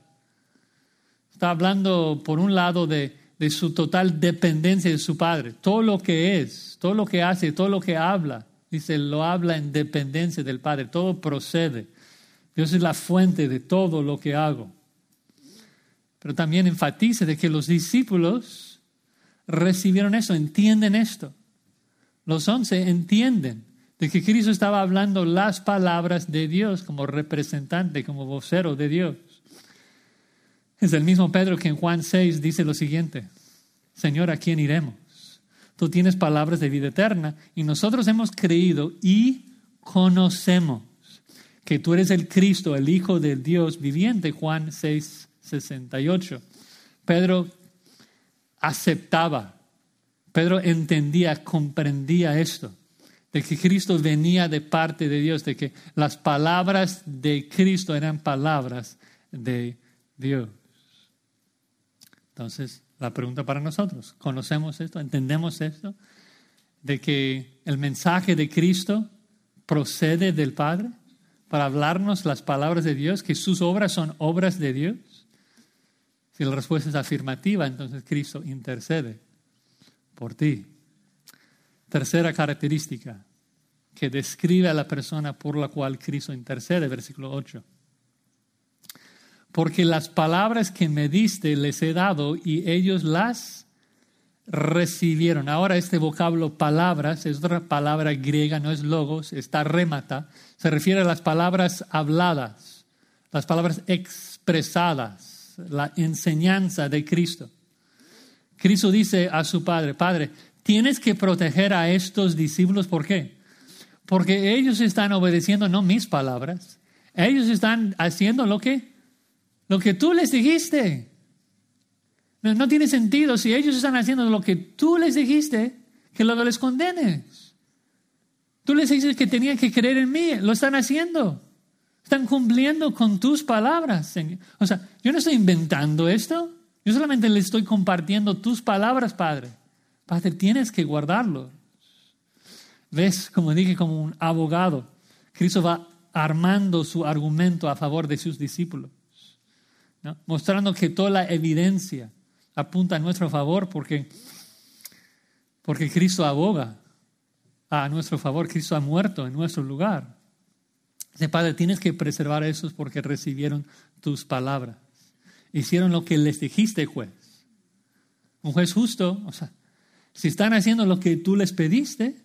A: Está hablando, por un lado, de, de su total dependencia de su Padre. Todo lo que es, todo lo que hace, todo lo que habla, dice, lo habla en dependencia del Padre. Todo procede. Dios es la fuente de todo lo que hago. Pero también enfatiza de que los discípulos recibieron eso, entienden esto. Los once entienden de que Cristo estaba hablando las palabras de Dios como representante, como vocero de Dios. Es el mismo Pedro que en Juan 6 dice lo siguiente, Señor, ¿a quién iremos? Tú tienes palabras de vida eterna y nosotros hemos creído y conocemos que tú eres el Cristo, el Hijo del Dios viviente, Juan 6, 68. Pedro aceptaba. Pedro entendía, comprendía esto, de que Cristo venía de parte de Dios, de que las palabras de Cristo eran palabras de Dios. Entonces, la pregunta para nosotros, ¿conocemos esto? ¿Entendemos esto? De que el mensaje de Cristo procede del Padre para hablarnos las palabras de Dios, que sus obras son obras de Dios. Si la respuesta es afirmativa, entonces Cristo intercede por ti. Tercera característica que describe a la persona por la cual Cristo intercede, versículo 8. Porque las palabras que me diste les he dado y ellos las recibieron. Ahora este vocablo palabras es otra palabra griega, no es logos, está remata. Se refiere a las palabras habladas, las palabras expresadas la enseñanza de Cristo. Cristo dice a su Padre, Padre, tienes que proteger a estos discípulos, ¿por qué? Porque ellos están obedeciendo no mis palabras, ellos están haciendo lo que, lo que tú les dijiste. No, no tiene sentido si ellos están haciendo lo que tú les dijiste, que luego les condenes. Tú les dices que tenían que creer en mí, lo están haciendo. Están cumpliendo con tus palabras, Señor. O sea, yo no estoy inventando esto. Yo solamente le estoy compartiendo tus palabras, Padre. Padre, tienes que guardarlo. ¿Ves? Como dije, como un abogado. Cristo va armando su argumento a favor de sus discípulos. Mostrando que toda la evidencia apunta a nuestro favor porque, porque Cristo aboga a nuestro favor. Cristo ha muerto en nuestro lugar. Dice, Padre, tienes que preservar a esos porque recibieron tus palabras. Hicieron lo que les dijiste, juez. Un juez justo, o sea, si están haciendo lo que tú les pediste,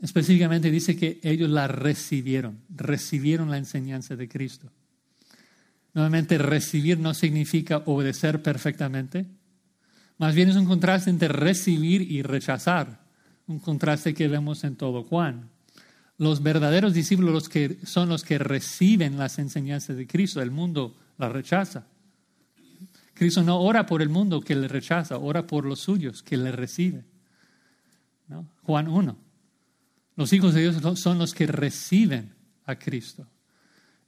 A: específicamente dice que ellos la recibieron, recibieron la enseñanza de Cristo. Nuevamente, recibir no significa obedecer perfectamente, más bien es un contraste entre recibir y rechazar, un contraste que vemos en todo Juan. Los verdaderos discípulos que son los que reciben las enseñanzas de Cristo. El mundo la rechaza. Cristo no ora por el mundo que le rechaza, ora por los suyos que le reciben. Juan 1. Los hijos de Dios son los que reciben a Cristo.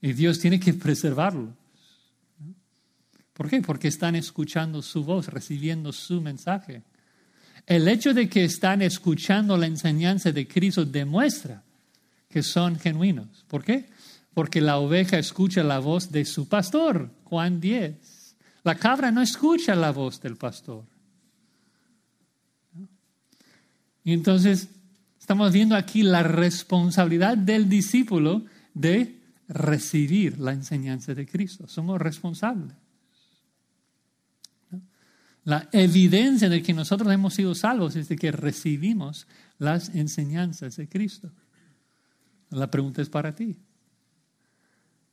A: Y Dios tiene que preservarlos. ¿Por qué? Porque están escuchando su voz, recibiendo su mensaje. El hecho de que están escuchando la enseñanza de Cristo demuestra que son genuinos. ¿Por qué? Porque la oveja escucha la voz de su pastor, Juan 10. La cabra no escucha la voz del pastor. Y entonces estamos viendo aquí la responsabilidad del discípulo de recibir la enseñanza de Cristo. Somos responsables. La evidencia de que nosotros hemos sido salvos es de que recibimos las enseñanzas de Cristo. La pregunta es para ti.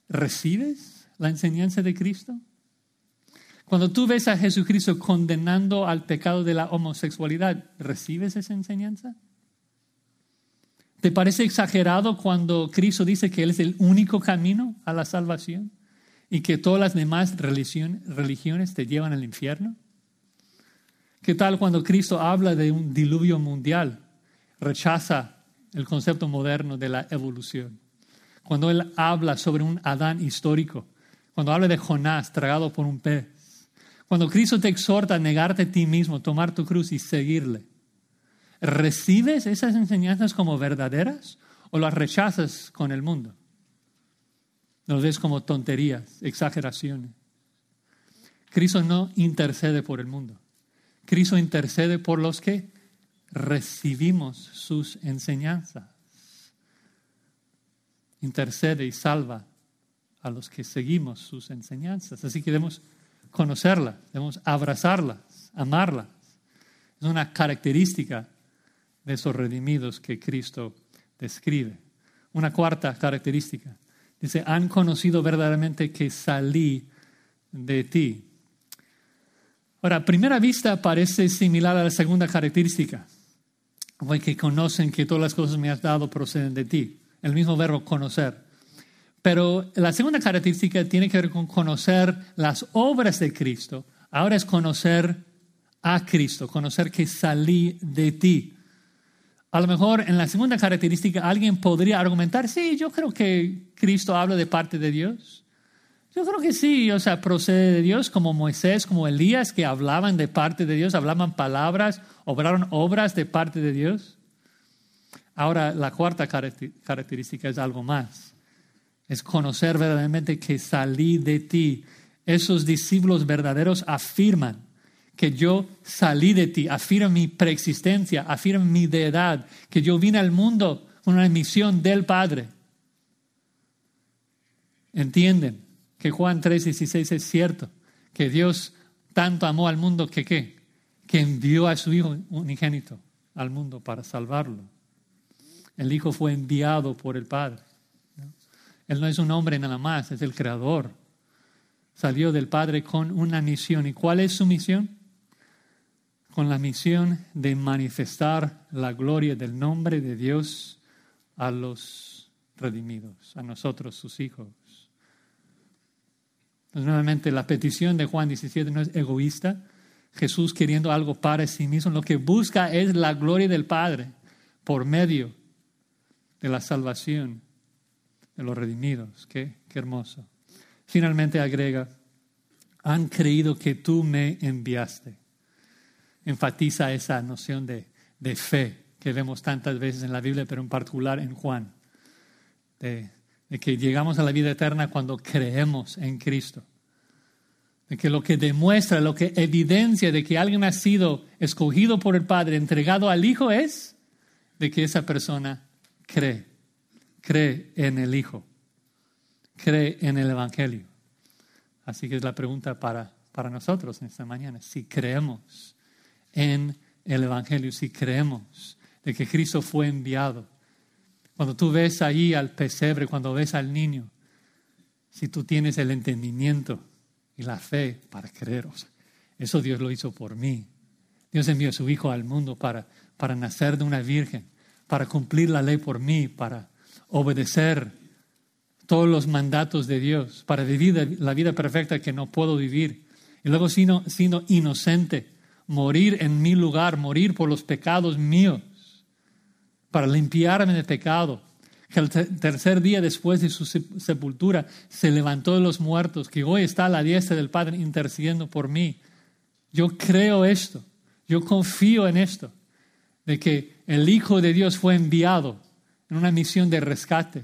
A: ¿Recibes la enseñanza de Cristo? Cuando tú ves a Jesucristo condenando al pecado de la homosexualidad, ¿recibes esa enseñanza? ¿Te parece exagerado cuando Cristo dice que Él es el único camino a la salvación y que todas las demás religiones te llevan al infierno? ¿Qué tal cuando Cristo habla de un diluvio mundial? Rechaza el concepto moderno de la evolución. Cuando Él habla sobre un Adán histórico, cuando habla de Jonás tragado por un pez, cuando Cristo te exhorta a negarte a ti mismo, tomar tu cruz y seguirle. ¿Recibes esas enseñanzas como verdaderas o las rechazas con el mundo? Los ves como tonterías, exageraciones. Cristo no intercede por el mundo. Cristo intercede por los que recibimos sus enseñanzas. Intercede y salva a los que seguimos sus enseñanzas. Así que debemos conocerlas, debemos abrazarlas, amarlas. Es una característica de esos redimidos que Cristo describe. Una cuarta característica. Dice, han conocido verdaderamente que salí de ti. Ahora, a primera vista parece similar a la segunda característica, que conocen que todas las cosas me has dado proceden de ti. El mismo verbo conocer. Pero la segunda característica tiene que ver con conocer las obras de Cristo. Ahora es conocer a Cristo, conocer que salí de ti. A lo mejor en la segunda característica alguien podría argumentar, sí, yo creo que Cristo habla de parte de Dios. Yo creo que sí, o sea, procede de Dios, como Moisés, como Elías, que hablaban de parte de Dios, hablaban palabras, obraron obras de parte de Dios. Ahora, la cuarta característica es algo más. Es conocer verdaderamente que salí de ti. Esos discípulos verdaderos afirman que yo salí de ti, afirma mi preexistencia, afirma mi deidad, que yo vine al mundo con una misión del Padre. ¿Entienden que Juan 3:16 es cierto? Que Dios tanto amó al mundo que qué? Que envió a su Hijo unigénito al mundo para salvarlo. El Hijo fue enviado por el Padre. Él no es un hombre nada más, es el Creador. Salió del Padre con una misión. ¿Y cuál es su misión? con la misión de manifestar la gloria del nombre de Dios a los redimidos, a nosotros, sus hijos. Entonces, nuevamente, la petición de Juan 17 no es egoísta. Jesús queriendo algo para sí mismo, lo que busca es la gloria del Padre por medio de la salvación de los redimidos. Qué, qué hermoso. Finalmente agrega, han creído que tú me enviaste enfatiza esa noción de, fe que vemos tantas veces en la Biblia, pero en particular en Juan, de, que llegamos a la vida eterna cuando creemos en Cristo. De que lo que demuestra, lo que evidencia de que alguien ha sido escogido por el Padre, entregado al Hijo, es de que esa persona cree, cree en el Hijo, cree en el Evangelio. Así que es la pregunta para, para nosotros en esta mañana, si creemos en el Evangelio, si creemos de que Cristo fue enviado. Cuando tú ves ahí al pesebre, cuando ves al niño, si tú tienes el entendimiento y la fe para creer, eso Dios lo hizo por mí. Dios envió a su Hijo al mundo para, para nacer de una virgen, para cumplir la ley por mí, para obedecer todos los mandatos de Dios para vivir la vida perfecta que no puedo vivir. Y luego siendo, siendo inocente, morir en mi lugar, morir por los pecados míos, para limpiarme de pecado. Que el tercer día después de su sepultura se levantó de los muertos, que hoy está a la diestra del Padre intercediendo por mí. Yo creo esto, yo confío en esto, de que el Hijo de Dios fue enviado en una misión de rescate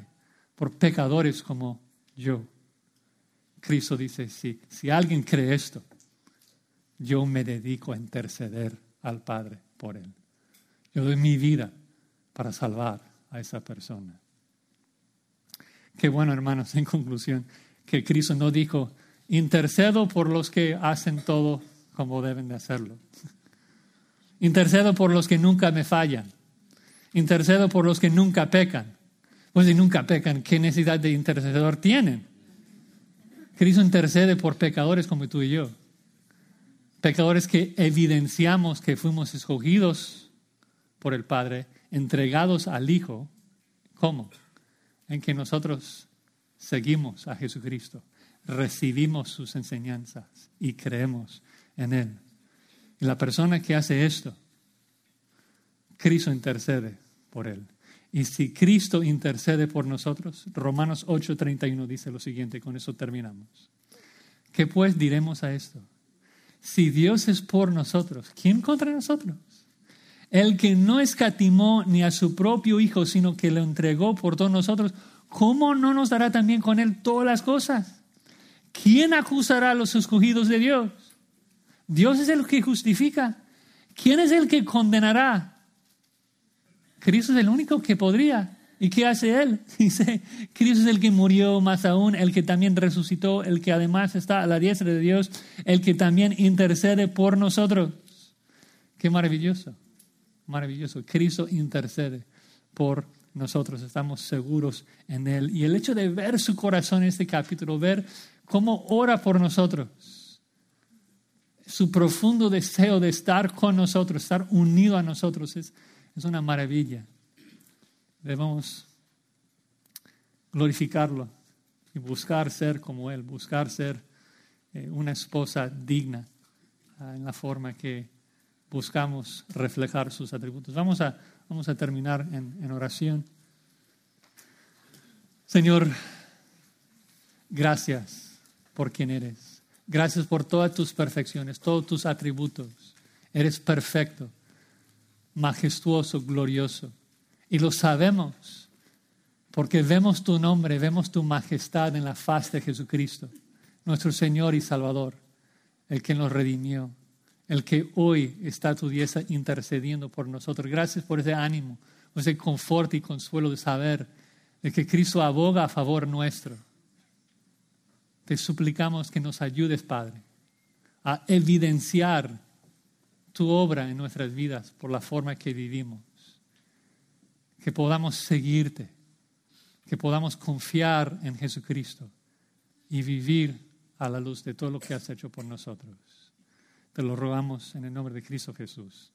A: por pecadores como yo. Cristo dice, si, si alguien cree esto, yo me dedico a interceder al Padre por él. Yo doy mi vida para salvar a esa persona. Qué bueno, hermanos, en conclusión, que Cristo no dijo, intercedo por los que hacen todo como deben de hacerlo. Intercedo por los que nunca me fallan. Intercedo por los que nunca pecan. Pues si nunca pecan, ¿qué necesidad de intercedor tienen? Cristo intercede por pecadores como tú y yo. Pecadores que evidenciamos que fuimos escogidos por el Padre, entregados al Hijo. ¿Cómo? En que nosotros seguimos a Jesucristo, recibimos sus enseñanzas y creemos en Él. Y la persona que hace esto, Cristo intercede por Él. Y si Cristo intercede por nosotros, Romanos 8:31 dice lo siguiente, con eso terminamos. ¿Qué pues diremos a esto? Si Dios es por nosotros, ¿quién contra nosotros? El que no escatimó ni a su propio Hijo, sino que lo entregó por todos nosotros, ¿cómo no nos dará también con Él todas las cosas? ¿Quién acusará a los escogidos de Dios? Dios es el que justifica. ¿Quién es el que condenará? Cristo es el único que podría. ¿Y qué hace Él? Dice, Cristo es el que murió, más aún, el que también resucitó, el que además está a la diestra de Dios, el que también intercede por nosotros. Qué maravilloso, maravilloso. Cristo intercede por nosotros, estamos seguros en Él. Y el hecho de ver su corazón en este capítulo, ver cómo ora por nosotros, su profundo deseo de estar con nosotros, estar unido a nosotros, es es una maravilla. Debemos glorificarlo y buscar ser como Él, buscar ser eh, una esposa digna ah, en la forma que buscamos reflejar sus atributos. Vamos a, vamos a terminar en, en oración. Señor, gracias por quien eres. Gracias por todas tus perfecciones, todos tus atributos. Eres perfecto majestuoso, glorioso. Y lo sabemos porque vemos tu nombre, vemos tu majestad en la faz de Jesucristo, nuestro Señor y Salvador, el que nos redimió, el que hoy está tu diestra intercediendo por nosotros. Gracias por ese ánimo, ese confort y consuelo de saber que Cristo aboga a favor nuestro. Te suplicamos que nos ayudes, Padre, a evidenciar tu obra en nuestras vidas por la forma que vivimos. Que podamos seguirte, que podamos confiar en Jesucristo y vivir a la luz de todo lo que has hecho por nosotros. Te lo rogamos en el nombre de Cristo Jesús.